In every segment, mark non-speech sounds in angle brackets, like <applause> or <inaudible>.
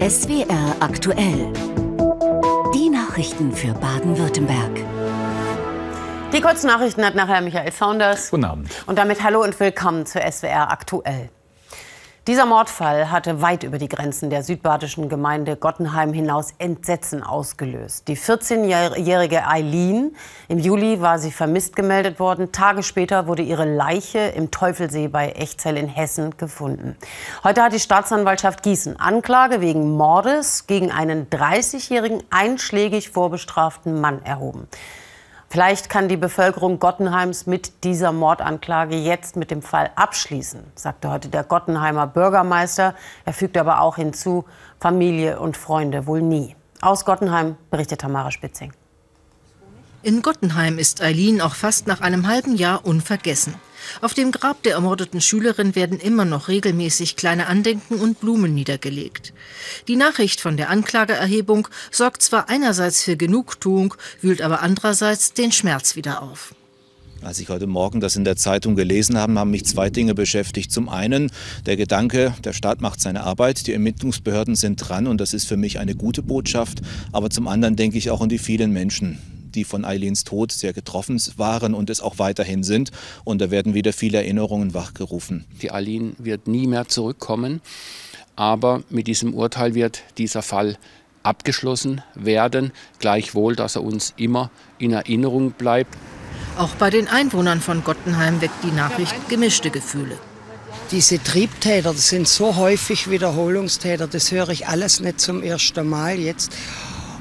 SWR aktuell. Die Nachrichten für Baden-Württemberg. Die Kurznachrichten hat nachher Michael Saunders. Guten Abend. Und damit hallo und willkommen zu SWR aktuell. Dieser Mordfall hatte weit über die Grenzen der südbadischen Gemeinde Gottenheim hinaus Entsetzen ausgelöst. Die 14-jährige Eileen, im Juli war sie vermisst gemeldet worden. Tage später wurde ihre Leiche im Teufelsee bei Echzell in Hessen gefunden. Heute hat die Staatsanwaltschaft Gießen Anklage wegen Mordes gegen einen 30-jährigen einschlägig vorbestraften Mann erhoben. Vielleicht kann die Bevölkerung Gottenheims mit dieser Mordanklage jetzt mit dem Fall abschließen, sagte heute der Gottenheimer Bürgermeister. Er fügte aber auch hinzu, Familie und Freunde wohl nie. Aus Gottenheim berichtet Tamara Spitzing. In Gottenheim ist Eileen auch fast nach einem halben Jahr unvergessen. Auf dem Grab der ermordeten Schülerin werden immer noch regelmäßig kleine Andenken und Blumen niedergelegt. Die Nachricht von der Anklageerhebung sorgt zwar einerseits für Genugtuung, wühlt aber andererseits den Schmerz wieder auf. Als ich heute Morgen das in der Zeitung gelesen habe, haben mich zwei Dinge beschäftigt. Zum einen der Gedanke, der Staat macht seine Arbeit, die Ermittlungsbehörden sind dran und das ist für mich eine gute Botschaft. Aber zum anderen denke ich auch an die vielen Menschen, die von Eileens Tod sehr getroffen waren und es auch weiterhin sind. Und da werden wieder viele Erinnerungen wachgerufen. Die Eileen wird nie mehr zurückkommen, aber mit diesem Urteil wird dieser Fall abgeschlossen werden, gleichwohl, dass er uns immer in Erinnerung bleibt. Auch bei den Einwohnern von Gottenheim weckt die Nachricht gemischte Gefühle. Diese Triebtäter, das sind so häufig Wiederholungstäter, das höre ich alles nicht zum ersten Mal jetzt.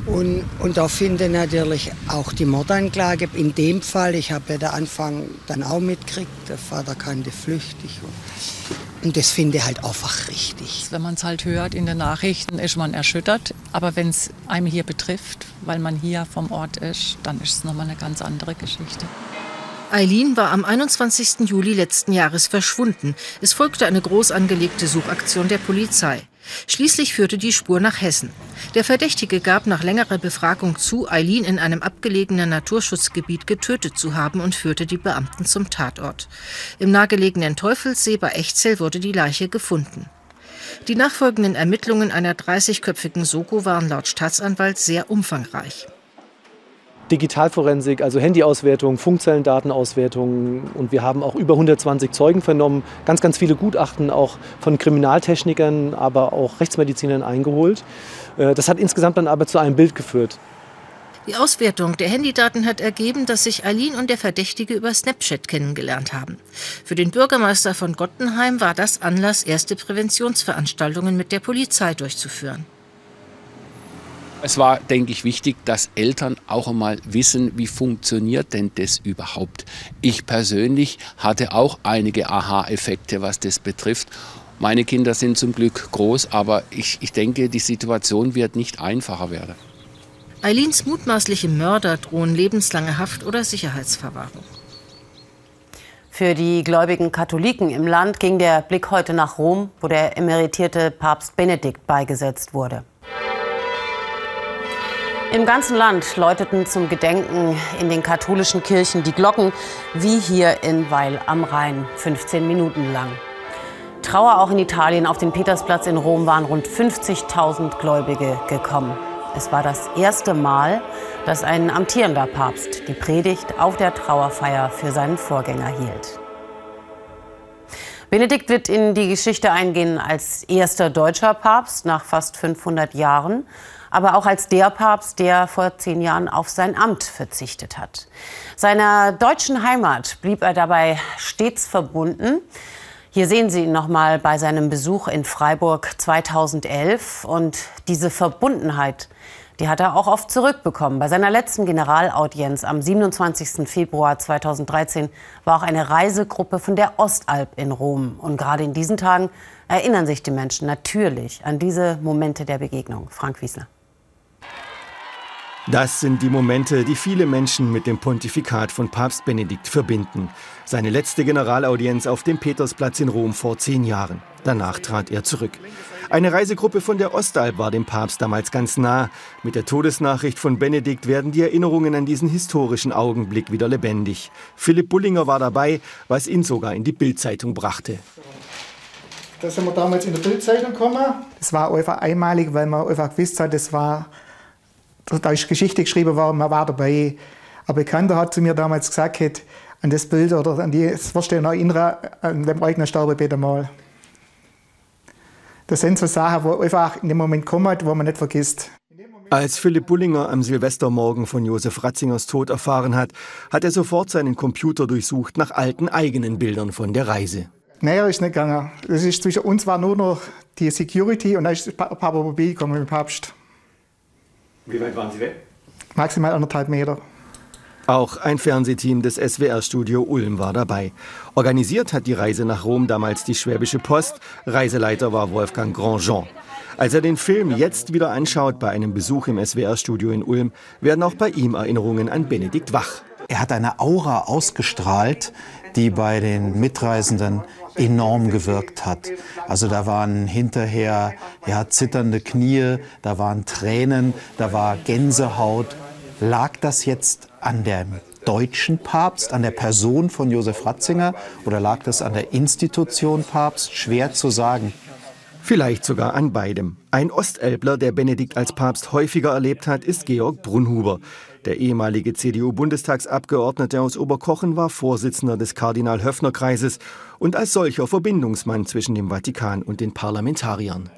Und, und da finde natürlich auch die Mordanklage in dem Fall, ich habe ja den Anfang dann auch mitgekriegt, der Vater kannte flüchtig. Und, und das finde ich halt einfach richtig. Wenn man es halt hört in den Nachrichten, ist man erschüttert. Aber wenn es einem hier betrifft, weil man hier vom Ort ist, dann ist es nochmal eine ganz andere Geschichte. Eileen war am 21. Juli letzten Jahres verschwunden. Es folgte eine groß angelegte Suchaktion der Polizei. Schließlich führte die Spur nach Hessen. Der Verdächtige gab nach längerer Befragung zu, Eileen in einem abgelegenen Naturschutzgebiet getötet zu haben und führte die Beamten zum Tatort. Im nahegelegenen Teufelssee bei Echzell wurde die Leiche gefunden. Die nachfolgenden Ermittlungen einer 30-köpfigen Soko waren laut Staatsanwalt sehr umfangreich. Digitalforensik, also Handyauswertung, Funkzellendatenauswertung. Und wir haben auch über 120 Zeugen vernommen, ganz, ganz viele Gutachten auch von Kriminaltechnikern, aber auch Rechtsmedizinern eingeholt. Äh, das hat insgesamt dann aber zu einem Bild geführt. Die Auswertung der Handydaten hat ergeben, dass sich Aline und der Verdächtige über Snapchat kennengelernt haben. Für den Bürgermeister von Gottenheim war das Anlass, erste Präventionsveranstaltungen mit der Polizei durchzuführen. Es war, denke ich, wichtig, dass Eltern auch einmal wissen, wie funktioniert denn das überhaupt. Ich persönlich hatte auch einige Aha-Effekte, was das betrifft. Meine Kinder sind zum Glück groß, aber ich, ich denke, die Situation wird nicht einfacher werden. Eileens mutmaßliche Mörder drohen lebenslange Haft oder Sicherheitsverwahrung. Für die gläubigen Katholiken im Land ging der Blick heute nach Rom, wo der emeritierte Papst Benedikt beigesetzt wurde. Im ganzen Land läuteten zum Gedenken in den katholischen Kirchen die Glocken, wie hier in Weil am Rhein, 15 Minuten lang. Trauer auch in Italien. Auf den Petersplatz in Rom waren rund 50.000 Gläubige gekommen. Es war das erste Mal, dass ein amtierender Papst die Predigt auf der Trauerfeier für seinen Vorgänger hielt. Benedikt wird in die Geschichte eingehen als erster deutscher Papst nach fast 500 Jahren aber auch als der Papst, der vor zehn Jahren auf sein Amt verzichtet hat. Seiner deutschen Heimat blieb er dabei stets verbunden. Hier sehen Sie ihn noch mal bei seinem Besuch in Freiburg 2011 und diese Verbundenheit, die hat er auch oft zurückbekommen. Bei seiner letzten Generalaudienz am 27. Februar 2013 war auch eine Reisegruppe von der Ostalb in Rom. Und gerade in diesen Tagen erinnern sich die Menschen natürlich an diese Momente der Begegnung. Frank Wiesler. Das sind die Momente, die viele Menschen mit dem Pontifikat von Papst Benedikt verbinden. Seine letzte Generalaudienz auf dem Petersplatz in Rom vor zehn Jahren. Danach trat er zurück. Eine Reisegruppe von der Ostalb war dem Papst damals ganz nah. Mit der Todesnachricht von Benedikt werden die Erinnerungen an diesen historischen Augenblick wieder lebendig. Philipp Bullinger war dabei, was ihn sogar in die Bildzeitung brachte. Da sind wir damals in der Bildzeitung gekommen. Das war einfach einmalig, weil man einfach gewusst hat, das war, da ist Geschichte geschrieben worden, man war dabei. Ein Bekannter hat zu mir damals gesagt, an das Bild oder an die, das wirst du noch erinnern, an dem eigenen Sterbebett einmal. Das sind so Sachen, die einfach in dem Moment kommen, wo man nicht vergisst. Als Philipp Bullinger am Silvestermorgen von Josef Ratzingers Tod erfahren hat, hat er sofort seinen Computer durchsucht nach alten eigenen Bildern von der Reise. Näher ist nicht gegangen. Das ist zwischen uns war nur noch die Security und dann ist Papa Mobil gekommen mit dem Papst. Wie weit waren Sie weg? Maximal anderthalb Meter. Auch ein Fernsehteam des SWR-Studio Ulm war dabei. Organisiert hat die Reise nach Rom damals die Schwäbische Post. Reiseleiter war Wolfgang Grandjean. Als er den Film jetzt wieder anschaut bei einem Besuch im SWR-Studio in Ulm, werden auch bei ihm Erinnerungen an Benedikt wach. Er hat eine Aura ausgestrahlt, die bei den Mitreisenden enorm gewirkt hat. Also da waren hinterher ja, zitternde Knie, da waren Tränen, da war Gänsehaut. Lag das jetzt an dem deutschen Papst, an der Person von Josef Ratzinger oder lag das an der Institution Papst? Schwer zu sagen. Vielleicht sogar an beidem. Ein Ostelbler, der Benedikt als Papst häufiger erlebt hat, ist Georg Brunhuber. Der ehemalige CDU-Bundestagsabgeordnete aus Oberkochen war Vorsitzender des Kardinal-Höffner-Kreises und als solcher Verbindungsmann zwischen dem Vatikan und den Parlamentariern.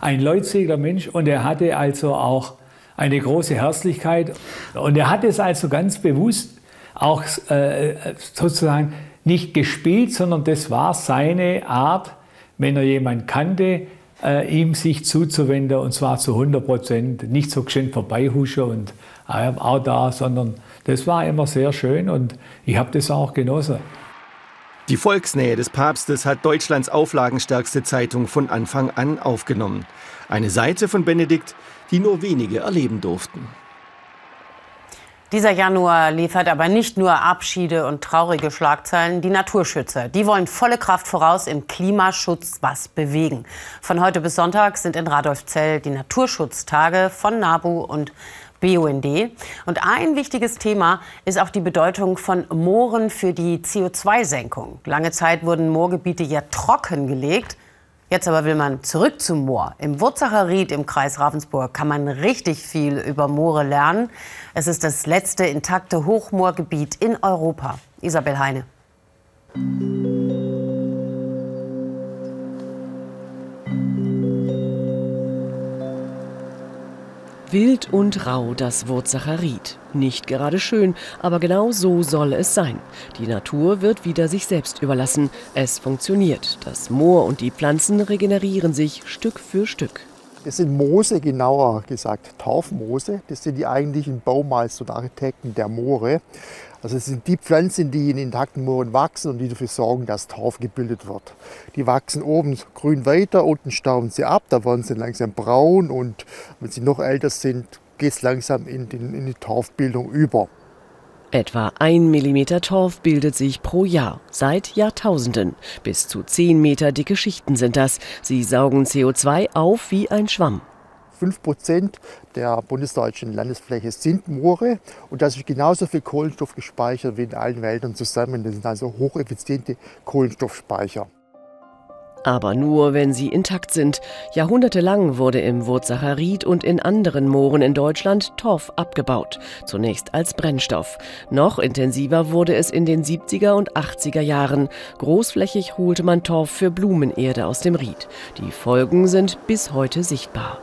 Ein leutseliger Mensch und er hatte also auch eine große Herzlichkeit und er hat es also ganz bewusst auch äh, sozusagen nicht gespielt, sondern das war seine Art, wenn er jemanden kannte, äh, ihm sich zuzuwenden und zwar zu 100 Prozent, nicht so geschwind vorbeihuschen und äh, auch da, sondern das war immer sehr schön und ich habe das auch genossen. Die Volksnähe des Papstes hat Deutschlands auflagenstärkste Zeitung von Anfang an aufgenommen. Eine Seite von Benedikt, die nur wenige erleben durften. Dieser Januar liefert aber nicht nur Abschiede und traurige Schlagzeilen. Die Naturschützer, die wollen volle Kraft voraus im Klimaschutz was bewegen. Von heute bis Sonntag sind in Radolfzell die Naturschutztage von NABU und BUND. Und ein wichtiges Thema ist auch die Bedeutung von Mooren für die CO2-Senkung. Lange Zeit wurden Moorgebiete ja trockengelegt. Jetzt aber will man zurück zum Moor. Im Wurzacher Ried im Kreis Ravensburg kann man richtig viel über Moore lernen. Es ist das letzte intakte Hochmoorgebiet in Europa. Isabel Heine. Wild und rau das Wurzacher Ried. Nicht gerade schön, aber genau so soll es sein. Die Natur wird wieder sich selbst überlassen. Es funktioniert. Das Moor und die Pflanzen regenerieren sich Stück für Stück. Das sind Moose, genauer gesagt Taufmoose. Das sind die eigentlichen Baumeister und Architekten der Moore. Also es sind die Pflanzen, die in intakten Mooren wachsen und die dafür sorgen, dass Torf gebildet wird. Die wachsen oben grün weiter, unten stauben sie ab, da werden sie langsam braun und wenn sie noch älter sind, geht es langsam in, den, in die Torfbildung über. Etwa ein Millimeter Torf bildet sich pro Jahr, seit Jahrtausenden. Bis zu zehn Meter dicke Schichten sind das. Sie saugen CO2 auf wie ein Schwamm. 5 Prozent der bundesdeutschen Landesfläche sind Moore und da ist genauso viel Kohlenstoff gespeichert wie in allen Wäldern zusammen. Das sind also hocheffiziente Kohlenstoffspeicher. Aber nur, wenn sie intakt sind. Jahrhundertelang wurde im Wurzacher Ried und in anderen Mooren in Deutschland Torf abgebaut. Zunächst als Brennstoff. Noch intensiver wurde es in den 70er und 80er Jahren. Großflächig holte man Torf für Blumenerde aus dem Ried. Die Folgen sind bis heute sichtbar.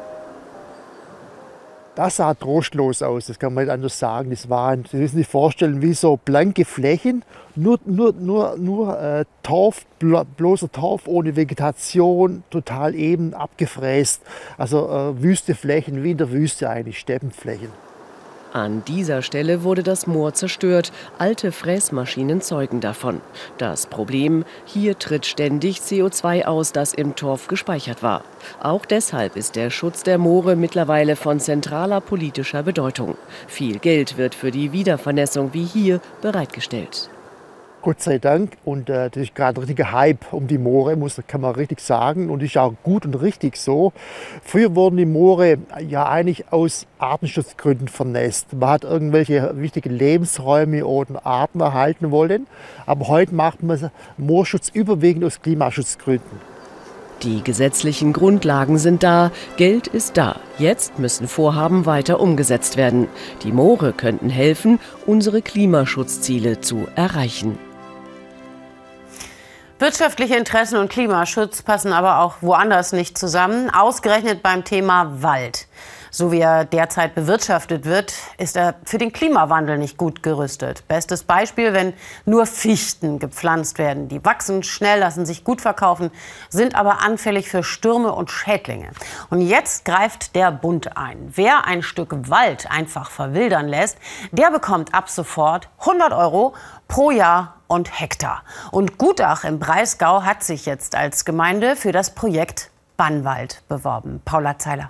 Das sah trostlos aus, das kann man nicht anders sagen. Das waren, Sie müssen sich vorstellen, wie so blanke Flächen, nur, nur, nur, nur äh, Torf, bloßer Torf ohne Vegetation, total eben abgefräst. Also äh, wüste wie in der Wüste eigentlich, Steppenflächen. An dieser Stelle wurde das Moor zerstört. Alte Fräsmaschinen zeugen davon. Das Problem, hier tritt ständig CO2 aus, das im Torf gespeichert war. Auch deshalb ist der Schutz der Moore mittlerweile von zentraler politischer Bedeutung. Viel Geld wird für die Wiedervernässung wie hier bereitgestellt. Gott sei Dank. Und äh, das ist gerade ein richtiger Hype um die Moore, muss, kann man richtig sagen. Und ist auch gut und richtig so. Früher wurden die Moore ja eigentlich aus Artenschutzgründen vernässt. Man hat irgendwelche wichtigen Lebensräume oder Arten erhalten wollen. Aber heute macht man Moorschutz überwiegend aus Klimaschutzgründen. Die gesetzlichen Grundlagen sind da, Geld ist da. Jetzt müssen Vorhaben weiter umgesetzt werden. Die Moore könnten helfen, unsere Klimaschutzziele zu erreichen. Wirtschaftliche Interessen und Klimaschutz passen aber auch woanders nicht zusammen, ausgerechnet beim Thema Wald. So wie er derzeit bewirtschaftet wird, ist er für den Klimawandel nicht gut gerüstet. Bestes Beispiel, wenn nur Fichten gepflanzt werden. Die wachsen schnell, lassen sich gut verkaufen, sind aber anfällig für Stürme und Schädlinge. Und jetzt greift der Bund ein. Wer ein Stück Wald einfach verwildern lässt, der bekommt ab sofort 100 Euro pro Jahr und Hektar. Und Gutach im Breisgau hat sich jetzt als Gemeinde für das Projekt Bannwald beworben. Paula Zeiler.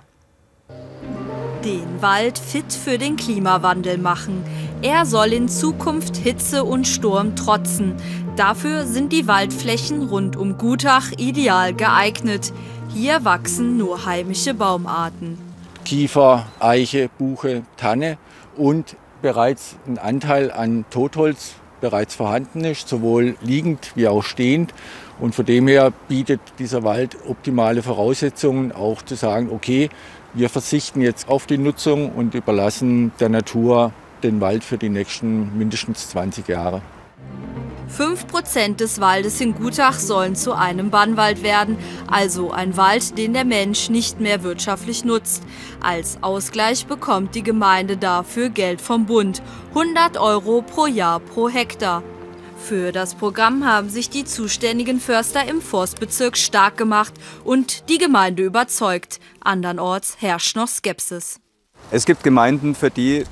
Den Wald fit für den Klimawandel machen. Er soll in Zukunft Hitze und Sturm trotzen. Dafür sind die Waldflächen rund um Gutach ideal geeignet. Hier wachsen nur heimische Baumarten. Kiefer, Eiche, Buche, Tanne und bereits ein Anteil an Totholz bereits vorhanden ist, sowohl liegend wie auch stehend. Und von dem her bietet dieser Wald optimale Voraussetzungen, auch zu sagen, okay, wir verzichten jetzt auf die Nutzung und überlassen der Natur den Wald für die nächsten mindestens 20 Jahre. 5% des Waldes in Gutach sollen zu einem Bannwald werden, also ein Wald, den der Mensch nicht mehr wirtschaftlich nutzt. Als Ausgleich bekommt die Gemeinde dafür Geld vom Bund, 100 Euro pro Jahr pro Hektar. Für das Programm haben sich die zuständigen Förster im Forstbezirk stark gemacht und die Gemeinde überzeugt. Andernorts herrscht noch Skepsis. Es gibt Gemeinden, für die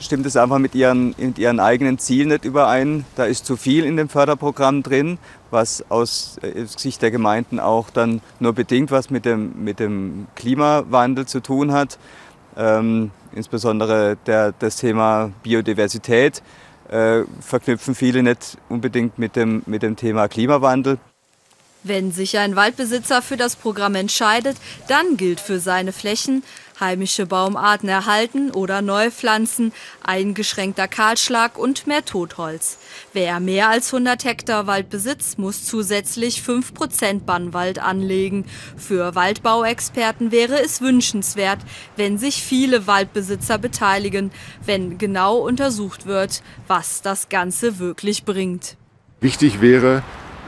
stimmt es einfach mit ihren, mit ihren eigenen Zielen nicht überein. Da ist zu viel in dem Förderprogramm drin, was aus äh, Sicht der Gemeinden auch dann nur bedingt was mit dem, mit dem Klimawandel zu tun hat. Ähm, insbesondere der, das Thema Biodiversität äh, verknüpfen viele nicht unbedingt mit dem, mit dem Thema Klimawandel. Wenn sich ein Waldbesitzer für das Programm entscheidet, dann gilt für seine Flächen heimische Baumarten erhalten oder neu pflanzen, eingeschränkter Kahlschlag und mehr Totholz. Wer mehr als 100 Hektar Wald besitzt, muss zusätzlich 5% Bannwald anlegen. Für Waldbauexperten wäre es wünschenswert, wenn sich viele Waldbesitzer beteiligen, wenn genau untersucht wird, was das Ganze wirklich bringt. Wichtig wäre,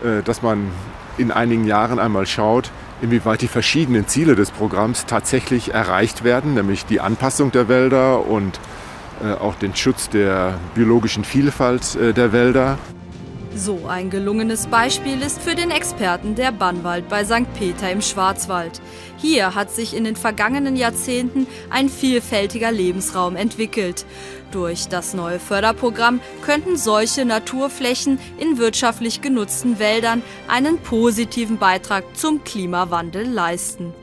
äh, dass man in einigen Jahren einmal schaut, inwieweit die verschiedenen Ziele des Programms tatsächlich erreicht werden, nämlich die Anpassung der Wälder und äh, auch den Schutz der biologischen Vielfalt äh, der Wälder. So ein gelungenes Beispiel ist für den Experten der Bannwald bei St. Peter im Schwarzwald. Hier hat sich in den vergangenen Jahrzehnten ein vielfältiger Lebensraum entwickelt. Durch das neue Förderprogramm könnten solche Naturflächen in wirtschaftlich genutzten Wäldern einen positiven Beitrag zum Klimawandel leisten.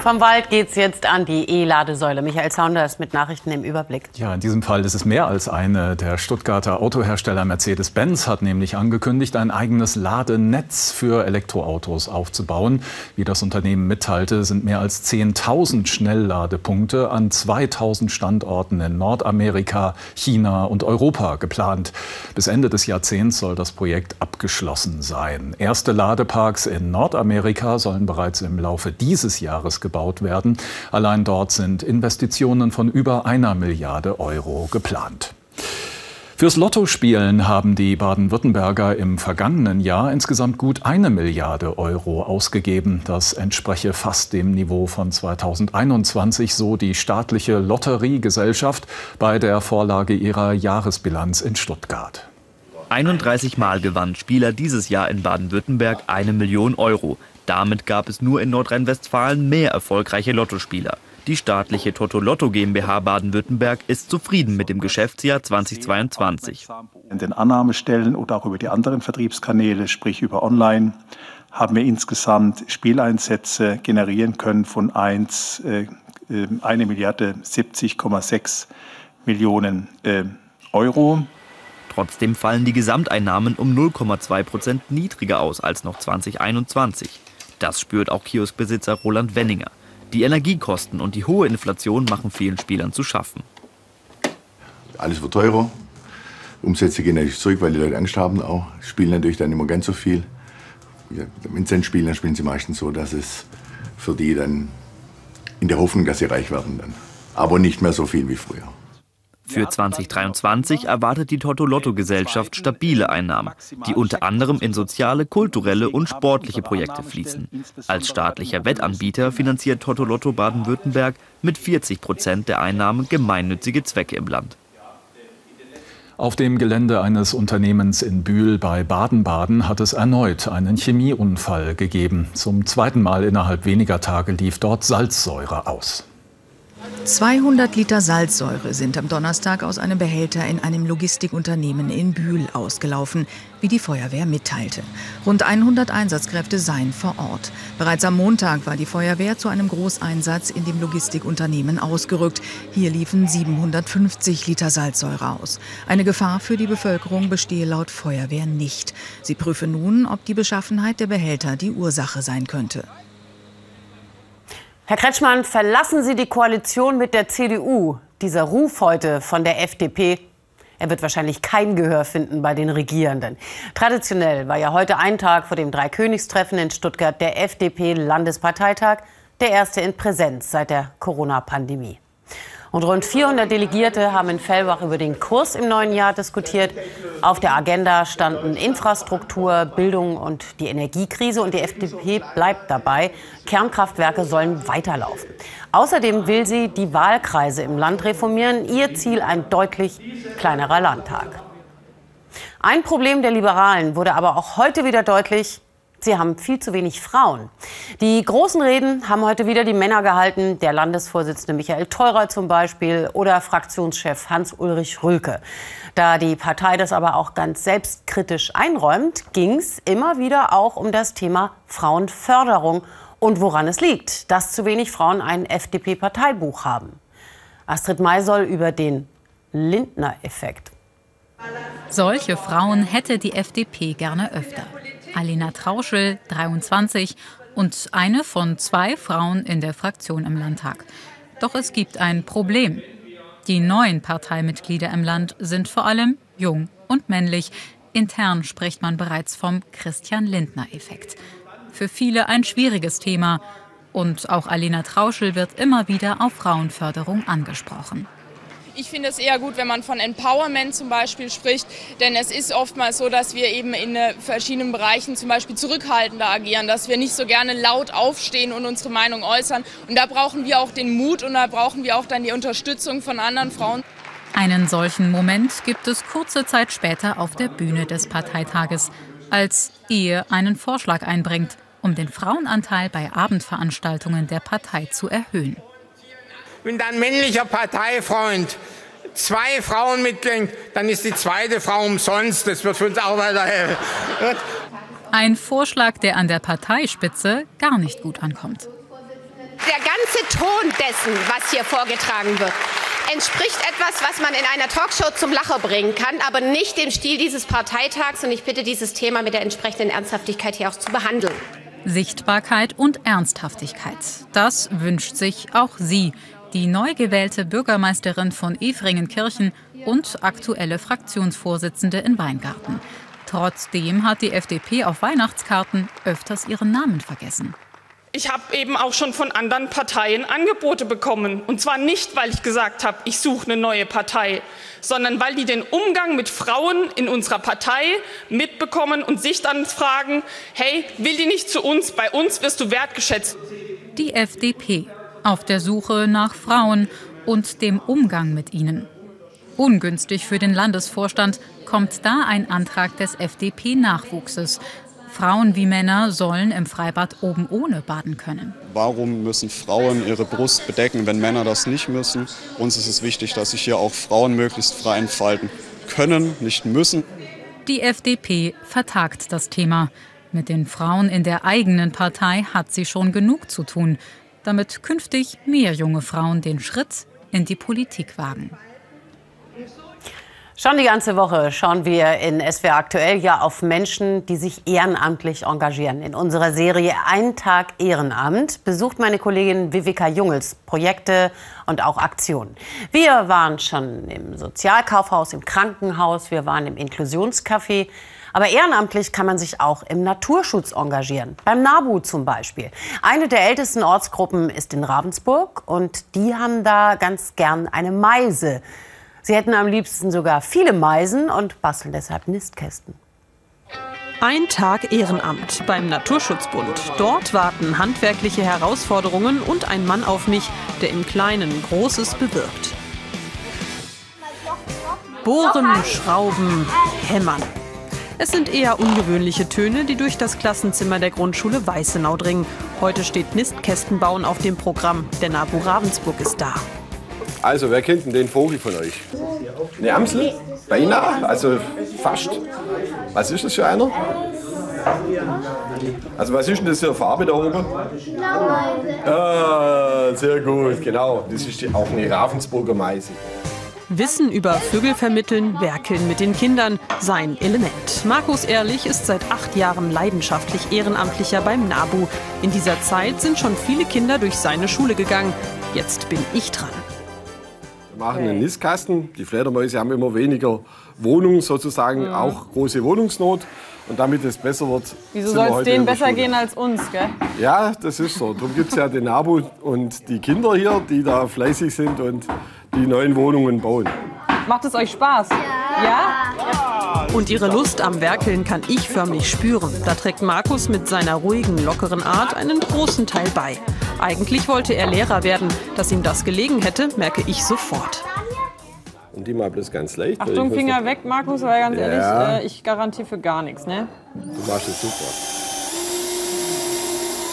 Vom Wald geht es jetzt an die E-Ladesäule. Michael Saunders mit Nachrichten im Überblick. Ja, in diesem Fall ist es mehr als eine. Der Stuttgarter Autohersteller Mercedes-Benz hat nämlich angekündigt, ein eigenes Ladenetz für Elektroautos aufzubauen. Wie das Unternehmen mitteilte, sind mehr als 10.000 Schnellladepunkte an 2.000 Standorten in Nordamerika, China und Europa geplant. Bis Ende des Jahrzehnts soll das Projekt abgeschlossen sein. Erste Ladeparks in Nordamerika sollen bereits im Laufe dieses Jahres gebaut werden. Allein dort sind Investitionen von über einer Milliarde Euro geplant. Fürs Lottospielen haben die Baden-Württemberger im vergangenen Jahr insgesamt gut eine Milliarde Euro ausgegeben. Das entspreche fast dem Niveau von 2021, so die staatliche Lotteriegesellschaft bei der Vorlage ihrer Jahresbilanz in Stuttgart. 31 Mal gewann Spieler dieses Jahr in Baden-Württemberg eine Million Euro. Damit gab es nur in Nordrhein-Westfalen mehr erfolgreiche Lottospieler. Die staatliche Toto Lotto GmbH Baden-Württemberg ist zufrieden mit dem Geschäftsjahr 2022. In den Annahmestellen oder auch über die anderen Vertriebskanäle, sprich über Online, haben wir insgesamt Spieleinsätze generieren können von 1, äh, 1 äh, Milliarde 70,6 Millionen äh, Euro. Trotzdem fallen die Gesamteinnahmen um 0,2 Prozent niedriger aus als noch 2021. Das spürt auch Kioskbesitzer Roland Wenninger. Die Energiekosten und die hohe Inflation machen vielen Spielern zu schaffen. Alles wird teurer. Umsätze gehen natürlich zurück, weil die Leute Angst haben auch. Spielen natürlich dann immer ganz so viel. wenn sie dann spielen, dann spielen sie meistens so, dass es für die dann in der Hoffnung, dass sie reich werden dann. Aber nicht mehr so viel wie früher. Für 2023 erwartet die Toto-Lotto-Gesellschaft stabile Einnahmen, die unter anderem in soziale, kulturelle und sportliche Projekte fließen. Als staatlicher Wettanbieter finanziert Toto-Lotto Baden-Württemberg mit 40 Prozent der Einnahmen gemeinnützige Zwecke im Land. Auf dem Gelände eines Unternehmens in Bühl bei Baden-Baden hat es erneut einen Chemieunfall gegeben. Zum zweiten Mal innerhalb weniger Tage lief dort Salzsäure aus. 200 Liter Salzsäure sind am Donnerstag aus einem Behälter in einem Logistikunternehmen in Bühl ausgelaufen, wie die Feuerwehr mitteilte. Rund 100 Einsatzkräfte seien vor Ort. Bereits am Montag war die Feuerwehr zu einem Großeinsatz in dem Logistikunternehmen ausgerückt. Hier liefen 750 Liter Salzsäure aus. Eine Gefahr für die Bevölkerung bestehe laut Feuerwehr nicht. Sie prüfe nun, ob die Beschaffenheit der Behälter die Ursache sein könnte. Herr Kretschmann, verlassen Sie die Koalition mit der CDU. Dieser Ruf heute von der FDP, er wird wahrscheinlich kein Gehör finden bei den Regierenden. Traditionell war ja heute ein Tag vor dem Dreikönigstreffen in Stuttgart der FDP-Landesparteitag, der erste in Präsenz seit der Corona-Pandemie. Und rund 400 Delegierte haben in Fellbach über den Kurs im neuen Jahr diskutiert. Auf der Agenda standen Infrastruktur, Bildung und die Energiekrise. Und die FDP bleibt dabei. Kernkraftwerke sollen weiterlaufen. Außerdem will sie die Wahlkreise im Land reformieren. Ihr Ziel ein deutlich kleinerer Landtag. Ein Problem der Liberalen wurde aber auch heute wieder deutlich. Sie haben viel zu wenig Frauen. Die großen Reden haben heute wieder die Männer gehalten, der Landesvorsitzende Michael Theurer zum Beispiel oder Fraktionschef Hans-Ulrich Rülke. Da die Partei das aber auch ganz selbstkritisch einräumt, ging es immer wieder auch um das Thema Frauenförderung und woran es liegt, dass zu wenig Frauen ein FDP-Parteibuch haben. Astrid May soll über den Lindner-Effekt. Solche Frauen hätte die FDP gerne öfter. Alina Trauschel, 23, und eine von zwei Frauen in der Fraktion im Landtag. Doch es gibt ein Problem. Die neuen Parteimitglieder im Land sind vor allem jung und männlich. Intern spricht man bereits vom Christian Lindner-Effekt. Für viele ein schwieriges Thema. Und auch Alina Trauschel wird immer wieder auf Frauenförderung angesprochen. Ich finde es eher gut, wenn man von Empowerment zum Beispiel spricht, denn es ist oftmals so, dass wir eben in äh, verschiedenen Bereichen zum Beispiel zurückhaltender agieren, dass wir nicht so gerne laut aufstehen und unsere Meinung äußern. Und da brauchen wir auch den Mut und da brauchen wir auch dann die Unterstützung von anderen Frauen. Einen solchen Moment gibt es kurze Zeit später auf der Bühne des Parteitages, als Ehe einen Vorschlag einbringt, um den Frauenanteil bei Abendveranstaltungen der Partei zu erhöhen wenn dein männlicher Parteifreund zwei Frauen mitbringt, dann ist die zweite Frau umsonst. Das wird für uns auch weiterhelfen. Ein Vorschlag, der an der Parteispitze gar nicht gut ankommt. Der ganze Ton dessen, was hier vorgetragen wird, entspricht etwas, was man in einer Talkshow zum Lacher bringen kann, aber nicht dem Stil dieses Parteitags. Und ich bitte, dieses Thema mit der entsprechenden Ernsthaftigkeit hier auch zu behandeln. Sichtbarkeit und Ernsthaftigkeit. Das wünscht sich auch sie, die neu gewählte Bürgermeisterin von Efringenkirchen und aktuelle Fraktionsvorsitzende in Weingarten. Trotzdem hat die FDP auf Weihnachtskarten öfters ihren Namen vergessen. Ich habe eben auch schon von anderen Parteien Angebote bekommen. Und zwar nicht, weil ich gesagt habe, ich suche eine neue Partei, sondern weil die den Umgang mit Frauen in unserer Partei mitbekommen und sich dann fragen, hey, will die nicht zu uns? Bei uns wirst du wertgeschätzt. Die FDP auf der Suche nach Frauen und dem Umgang mit ihnen. Ungünstig für den Landesvorstand kommt da ein Antrag des FDP-Nachwuchses. Frauen wie Männer sollen im Freibad oben ohne baden können. Warum müssen Frauen ihre Brust bedecken, wenn Männer das nicht müssen? Uns ist es wichtig, dass sich hier auch Frauen möglichst frei entfalten können, nicht müssen. Die FDP vertagt das Thema. Mit den Frauen in der eigenen Partei hat sie schon genug zu tun damit künftig mehr junge Frauen den Schritt in die Politik wagen. Schon die ganze Woche schauen wir in SWR aktuell ja auf Menschen, die sich ehrenamtlich engagieren. In unserer Serie Ein Tag Ehrenamt besucht meine Kollegin Viveka Jungels Projekte und auch Aktionen. Wir waren schon im Sozialkaufhaus, im Krankenhaus, wir waren im Inklusionscafé. Aber ehrenamtlich kann man sich auch im Naturschutz engagieren. Beim NABU zum Beispiel. Eine der ältesten Ortsgruppen ist in Ravensburg und die haben da ganz gern eine Meise. Sie hätten am liebsten sogar viele Meisen und basteln deshalb Nistkästen. Ein Tag Ehrenamt beim Naturschutzbund. Dort warten handwerkliche Herausforderungen und ein Mann auf mich, der im Kleinen Großes bewirkt. Bohren, Schrauben, Hämmern. Es sind eher ungewöhnliche Töne, die durch das Klassenzimmer der Grundschule Weißenau dringen. Heute steht Nistkästenbauen auf dem Programm. Der NABU Ravensburg ist da. Also, wer kennt denn den Vogel von euch? Eine Amsel? Beinahe, also fast. Was ist das für einer? Also was ist denn das für eine Farbe da oben? Ah, sehr gut, genau. Das ist auch eine Ravensburger Meise. Wissen über Vögel vermitteln, werkeln mit den Kindern, sein Element. Markus Ehrlich ist seit acht Jahren leidenschaftlich Ehrenamtlicher beim NABU. In dieser Zeit sind schon viele Kinder durch seine Schule gegangen. Jetzt bin ich dran. Wir machen einen Nistkasten. Die Fledermäuse haben immer weniger Wohnungen, sozusagen Mhm. auch große Wohnungsnot. Und damit es besser wird, Wieso soll es heute denen besser Schule. gehen als uns, gell? Ja, das ist so. Darum gibt es ja den NABU und die Kinder hier, die da fleißig sind und die neuen Wohnungen bauen. Macht es euch Spaß? Ja? Und ihre Lust am Werkeln kann ich förmlich spüren. Da trägt Markus mit seiner ruhigen, lockeren Art einen großen Teil bei. Eigentlich wollte er Lehrer werden. Dass ihm das gelegen hätte, merke ich sofort. Und die mal bloß ganz leicht. Achtung, Finger weg, Markus, weil ganz Ja. ehrlich, äh, ich garantiere für gar nichts, ne? Du machst es super.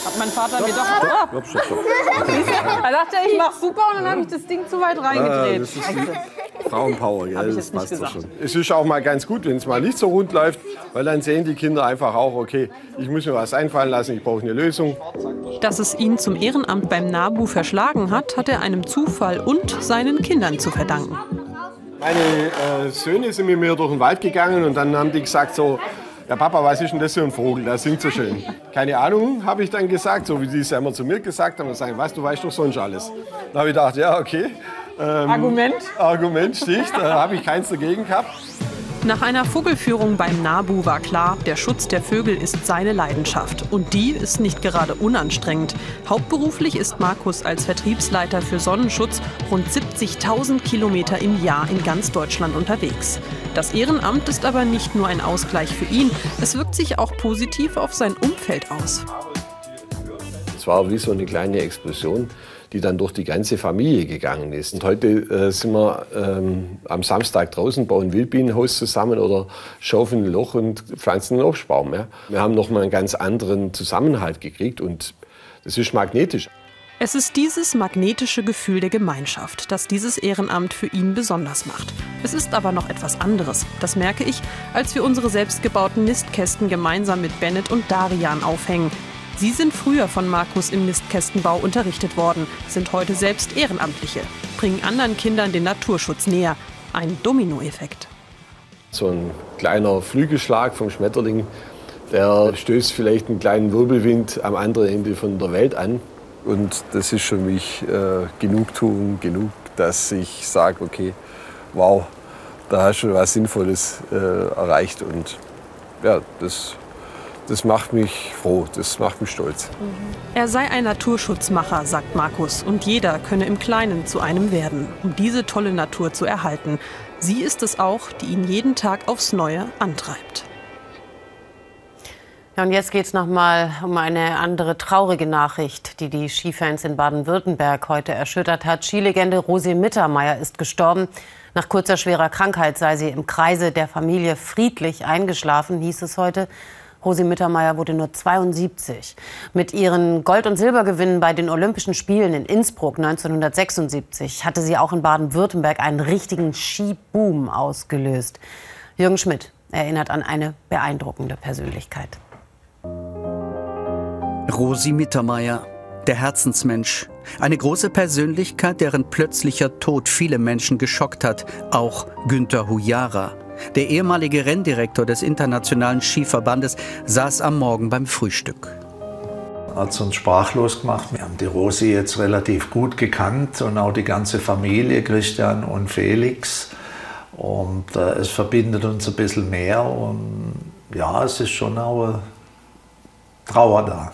Hat mein Vater mir doch. Stopp, Ah, stopp, stopp, stopp. <laughs> er dachte, ich mach super und dann habe ich das Ding zu weit Ah, reingedreht. das ist Scheiße. die Frauenpower, ich das jetzt nicht passt doch gesagt. schon. Es ist auch mal ganz gut, wenn es mal nicht so rund läuft, weil dann sehen die Kinder einfach auch, okay, ich muss mir was einfallen lassen, ich brauche eine Lösung. Dass es ihn zum Ehrenamt beim NABU verschlagen hat, hat er einem Zufall und seinen Kindern zu verdanken. Meine äh, Söhne sind mit mir durch den Wald gegangen und dann haben die gesagt so, ja Papa, was ist denn das für ein Vogel, der singt so schön. Keine Ahnung, habe ich dann gesagt, so wie die es ja immer zu mir gesagt haben. Und sagen, was, du weißt doch sonst alles. Da habe ich gedacht, ja okay. Ähm, Argument? Argument sticht, da habe ich keins dagegen gehabt. Nach einer Vogelführung beim NABU war klar, der Schutz der Vögel ist seine Leidenschaft. Und die ist nicht gerade unanstrengend. Hauptberuflich ist Markus als Vertriebsleiter für Sonnenschutz rund 70.000 Kilometer im Jahr in ganz Deutschland unterwegs. Das Ehrenamt ist aber nicht nur ein Ausgleich für ihn, es wirkt sich auch positiv auf sein Umfeld aus. Es war wie so eine kleine Explosion, die dann durch die ganze Familie gegangen ist. Und heute äh, sind wir ähm, am Samstag draußen, bauen Wildbienenhaus zusammen oder schaufeln ein Loch und pflanzen einen Obstbaum. Ja. Wir haben nochmal einen ganz anderen Zusammenhalt gekriegt und das ist magnetisch. Es ist dieses magnetische Gefühl der Gemeinschaft, das dieses Ehrenamt für ihn besonders macht. Es ist aber noch etwas anderes. Das merke ich, als wir unsere selbstgebauten Nistkästen gemeinsam mit Bennett und Darian aufhängen. Sie sind früher von Markus im Nistkästenbau unterrichtet worden, sind heute selbst Ehrenamtliche, bringen anderen Kindern den Naturschutz näher. Ein Dominoeffekt. So ein kleiner Flügelschlag vom Schmetterling, der stößt vielleicht einen kleinen Wirbelwind am anderen Ende von der Welt an. Und das ist für mich äh, Genugtuung, genug, dass ich sage, okay, wow, da hast du was Sinnvolles äh, erreicht. Und ja, das, das macht mich froh, das macht mich stolz. Er sei ein Naturschutzmacher, sagt Markus, und jeder könne im Kleinen zu einem werden, um diese tolle Natur zu erhalten. Sie ist es auch, die ihn jeden Tag aufs Neue antreibt. Ja, und jetzt geht es noch mal um eine andere traurige Nachricht, die die Skifans in Baden-Württemberg heute erschüttert hat. Skilegende Rosi Mittermeier ist gestorben. Nach kurzer schwerer Krankheit sei sie im Kreise der Familie friedlich eingeschlafen, hieß es heute. Rosi Mittermeier wurde nur 72. Mit ihren Gold- und Silbergewinnen bei den Olympischen Spielen in Innsbruck 1976 hatte sie auch in Baden-Württemberg einen richtigen Skiboom ausgelöst. Jürgen Schmidt erinnert an eine beeindruckende Persönlichkeit. Rosi Mittermeier, der Herzensmensch. Eine große Persönlichkeit, deren plötzlicher Tod viele Menschen geschockt hat, auch Günther Hujara. Der ehemalige Renndirektor des Internationalen Skiverbandes saß am Morgen beim Frühstück. Hat es uns sprachlos gemacht. Wir haben die Rosi jetzt relativ gut gekannt und auch die ganze Familie, Christian und Felix. Und äh, es verbindet uns ein bisschen mehr. Und Ja, es ist schon aber Trauer da.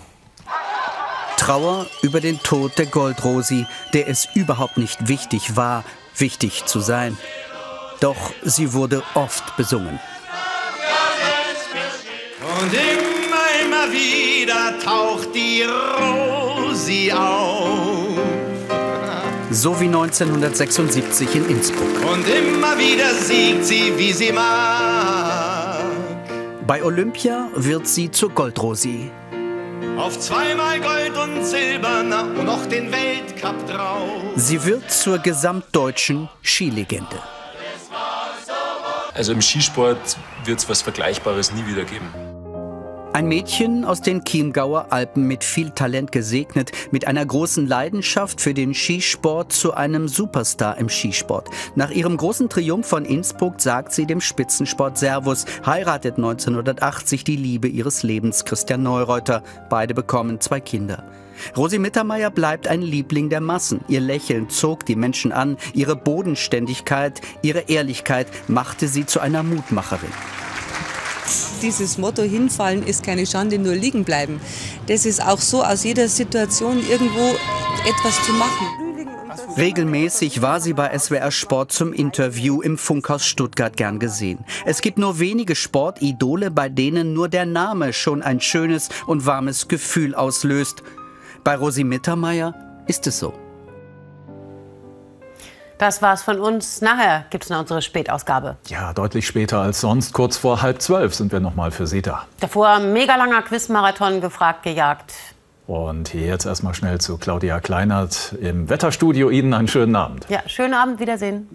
Trauer über den Tod der Goldrosi, der es überhaupt nicht wichtig war, wichtig zu sein. Doch sie wurde oft besungen. Und immer, immer wieder taucht die Rosi auf. So wie 1976 in Innsbruck. Und immer wieder siegt sie, wie sie mag. Bei Olympia wird sie zur Goldrosi. Auf zweimal Gold und Silber na, und noch den Weltcup drauf. Sie wird zur gesamtdeutschen Skilegende. Also im Skisport wird es was Vergleichbares nie wieder geben. Ein Mädchen aus den Chiemgauer Alpen mit viel Talent gesegnet, mit einer großen Leidenschaft für den Skisport zu einem Superstar im Skisport. Nach ihrem großen Triumph von Innsbruck sagt sie dem Spitzensport Servus, heiratet 1980 die Liebe ihres Lebens, Christian Neureuter. Beide bekommen zwei Kinder. Rosi Mittermeier bleibt ein Liebling der Massen. Ihr Lächeln zog die Menschen an, ihre Bodenständigkeit, ihre Ehrlichkeit machte sie zu einer Mutmacherin. Dieses Motto hinfallen ist keine Schande, nur liegen bleiben. Das ist auch so aus jeder Situation irgendwo etwas zu machen. Regelmäßig war sie bei SWR Sport zum Interview im Funkhaus Stuttgart gern gesehen. Es gibt nur wenige Sportidole, bei denen nur der Name schon ein schönes und warmes Gefühl auslöst. Bei Rosi Mittermeier ist es so. Das war's von uns. Nachher gibt es noch unsere Spätausgabe. Ja, deutlich später als sonst. Kurz vor halb zwölf sind wir noch mal für Sie da. Davor mega langer Quizmarathon gefragt, gejagt. Und hier jetzt erstmal schnell zu Claudia Kleinert im Wetterstudio. Ihnen einen schönen Abend. Ja, schönen Abend, Wiedersehen.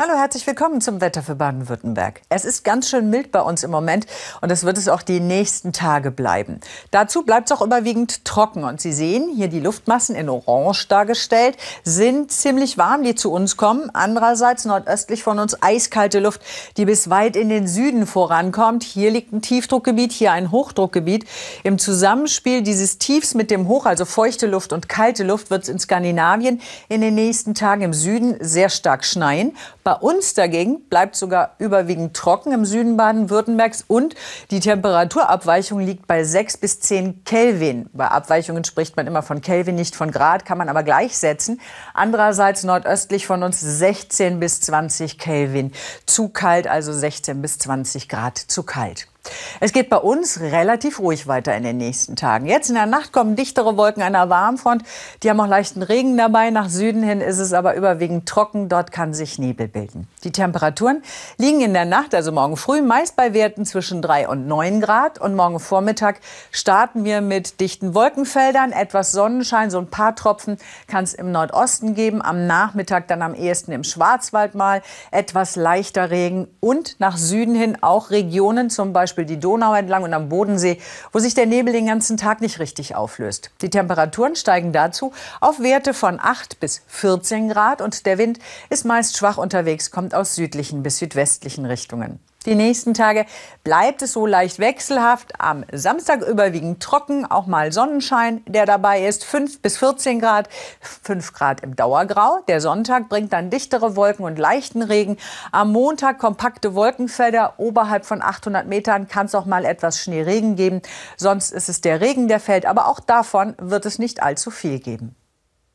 Hallo, herzlich willkommen zum Wetter für Baden-Württemberg. Es ist ganz schön mild bei uns im Moment und das wird es auch die nächsten Tage bleiben. Dazu bleibt es auch überwiegend trocken und Sie sehen hier die Luftmassen in Orange dargestellt, sind ziemlich warm, die zu uns kommen. Andererseits nordöstlich von uns eiskalte Luft, die bis weit in den Süden vorankommt. Hier liegt ein Tiefdruckgebiet, hier ein Hochdruckgebiet. Im Zusammenspiel dieses Tiefs mit dem Hoch, also feuchte Luft und kalte Luft, wird es in Skandinavien in den nächsten Tagen im Süden sehr stark schneien. Bei uns dagegen bleibt sogar überwiegend trocken im Süden Baden-Württembergs und die Temperaturabweichung liegt bei 6 bis 10 Kelvin. Bei Abweichungen spricht man immer von Kelvin, nicht von Grad, kann man aber gleichsetzen. Andererseits nordöstlich von uns 16 bis 20 Kelvin. Zu kalt, also 16 bis 20 Grad zu kalt. Es geht bei uns relativ ruhig weiter in den nächsten Tagen. Jetzt in der Nacht kommen dichtere Wolken einer Warmfront. Die haben auch leichten Regen dabei. Nach Süden hin ist es aber überwiegend trocken. Dort kann sich Nebel bilden. Die Temperaturen liegen in der Nacht, also morgen früh, meist bei Werten zwischen 3 und 9 Grad. Und morgen Vormittag starten wir mit dichten Wolkenfeldern, etwas Sonnenschein, so ein paar Tropfen kann es im Nordosten geben. Am Nachmittag dann am ehesten im Schwarzwald mal etwas leichter Regen und nach Süden hin auch Regionen, zum Beispiel die Donau entlang und am Bodensee, wo sich der Nebel den ganzen Tag nicht richtig auflöst. Die Temperaturen steigen dazu auf Werte von 8 bis 14 Grad und der Wind ist meist schwach unterwegs, kommt aus südlichen bis südwestlichen Richtungen. Die nächsten Tage bleibt es so leicht wechselhaft. Am Samstag überwiegend trocken, auch mal Sonnenschein, der dabei ist. 5 bis 14 Grad, 5 Grad im Dauergrau. Der Sonntag bringt dann dichtere Wolken und leichten Regen. Am Montag kompakte Wolkenfelder. Oberhalb von 800 Metern kann es auch mal etwas Schneeregen geben. Sonst ist es der Regen, der fällt. Aber auch davon wird es nicht allzu viel geben.